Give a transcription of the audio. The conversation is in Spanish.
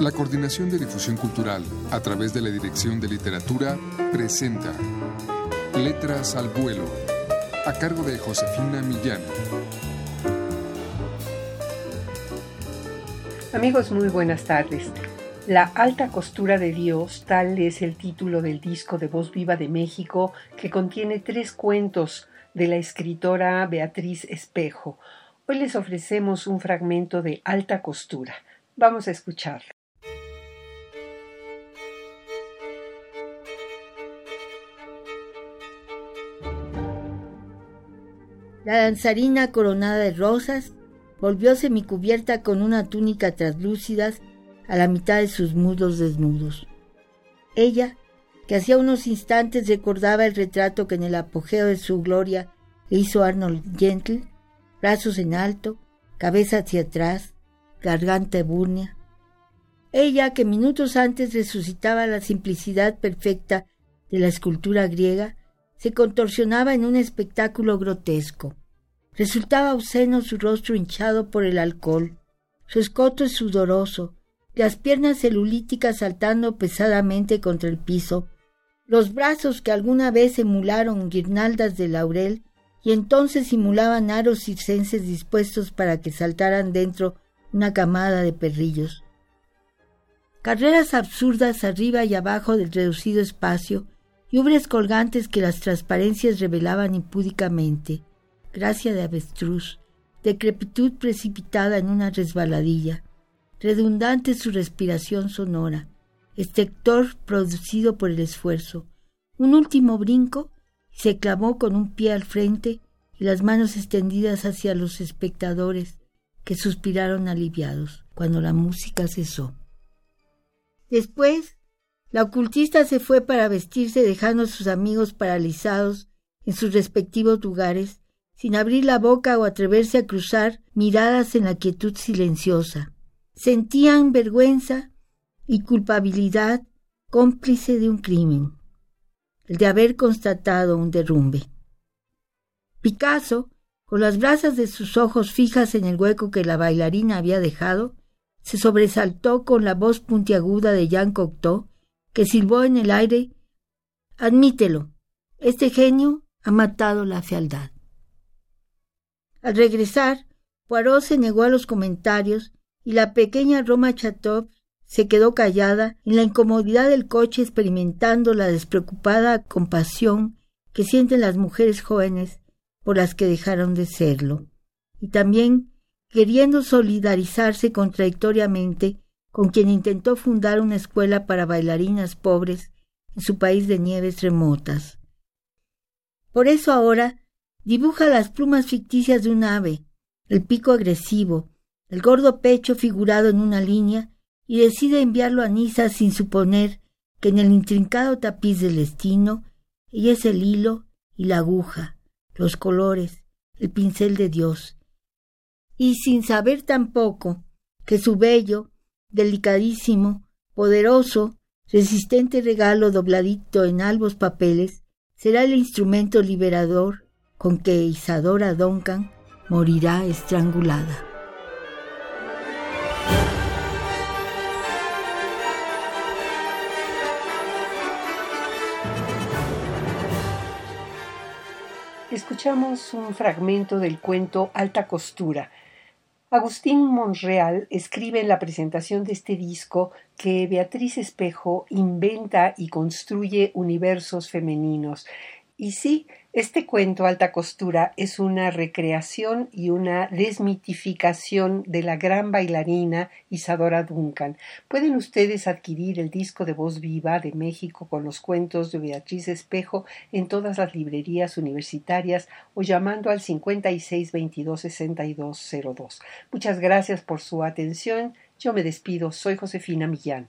La Coordinación de Difusión Cultural, a través de la Dirección de Literatura, presenta Letras al Vuelo, a cargo de Josefina Millán. Amigos, muy buenas tardes. La alta costura de Dios, tal es el título del disco de Voz Viva de México, que contiene tres cuentos de la escritora Beatriz Espejo. Hoy les ofrecemos un fragmento de alta costura. Vamos a escucharlo. La danzarina coronada de rosas volvió semicubierta con una túnica translúcida a la mitad de sus muslos desnudos. Ella, que hacía unos instantes recordaba el retrato que en el apogeo de su gloria le hizo Arnold Gentle, brazos en alto, cabeza hacia atrás, garganta ebúrnea. Ella, que minutos antes resucitaba la simplicidad perfecta de la escultura griega, se contorsionaba en un espectáculo grotesco. Resultaba obsceno su rostro hinchado por el alcohol, su escote sudoroso, las piernas celulíticas saltando pesadamente contra el piso, los brazos que alguna vez emularon guirnaldas de laurel y entonces simulaban aros circenses dispuestos para que saltaran dentro una camada de perrillos. Carreras absurdas arriba y abajo del reducido espacio y colgantes que las transparencias revelaban impúdicamente, gracia de avestruz, decrepitud precipitada en una resbaladilla, redundante su respiración sonora, estector producido por el esfuerzo, un último brinco y se clavó con un pie al frente y las manos extendidas hacia los espectadores, que suspiraron aliviados cuando la música cesó. Después, la ocultista se fue para vestirse dejando a sus amigos paralizados en sus respectivos lugares, sin abrir la boca o atreverse a cruzar miradas en la quietud silenciosa. Sentían vergüenza y culpabilidad cómplice de un crimen, el de haber constatado un derrumbe. Picasso, con las brasas de sus ojos fijas en el hueco que la bailarina había dejado, se sobresaltó con la voz puntiaguda de Jean Cocteau, que silbó en el aire Admítelo, este genio ha matado la fealdad. Al regresar, Poirot se negó a los comentarios y la pequeña Roma Chatov se quedó callada en la incomodidad del coche experimentando la despreocupada compasión que sienten las mujeres jóvenes por las que dejaron de serlo, y también queriendo solidarizarse contradictoriamente con quien intentó fundar una escuela para bailarinas pobres en su país de nieves remotas. Por eso ahora dibuja las plumas ficticias de un ave, el pico agresivo, el gordo pecho figurado en una línea, y decide enviarlo a Niza sin suponer que en el intrincado tapiz del destino ella es el hilo y la aguja, los colores, el pincel de Dios, y sin saber tampoco que su bello, delicadísimo, poderoso, resistente regalo dobladito en albos papeles será el instrumento liberador con que Isadora Duncan morirá estrangulada. Escuchamos un fragmento del cuento Alta Costura. Agustín Monreal escribe en la presentación de este disco que Beatriz Espejo inventa y construye universos femeninos. Y sí, este cuento Alta Costura es una recreación y una desmitificación de la gran bailarina Isadora Duncan. Pueden ustedes adquirir el disco de voz viva de México con los cuentos de Beatriz Espejo en todas las librerías universitarias o llamando al 56 22 62 02. Muchas gracias por su atención. Yo me despido. Soy Josefina Millán.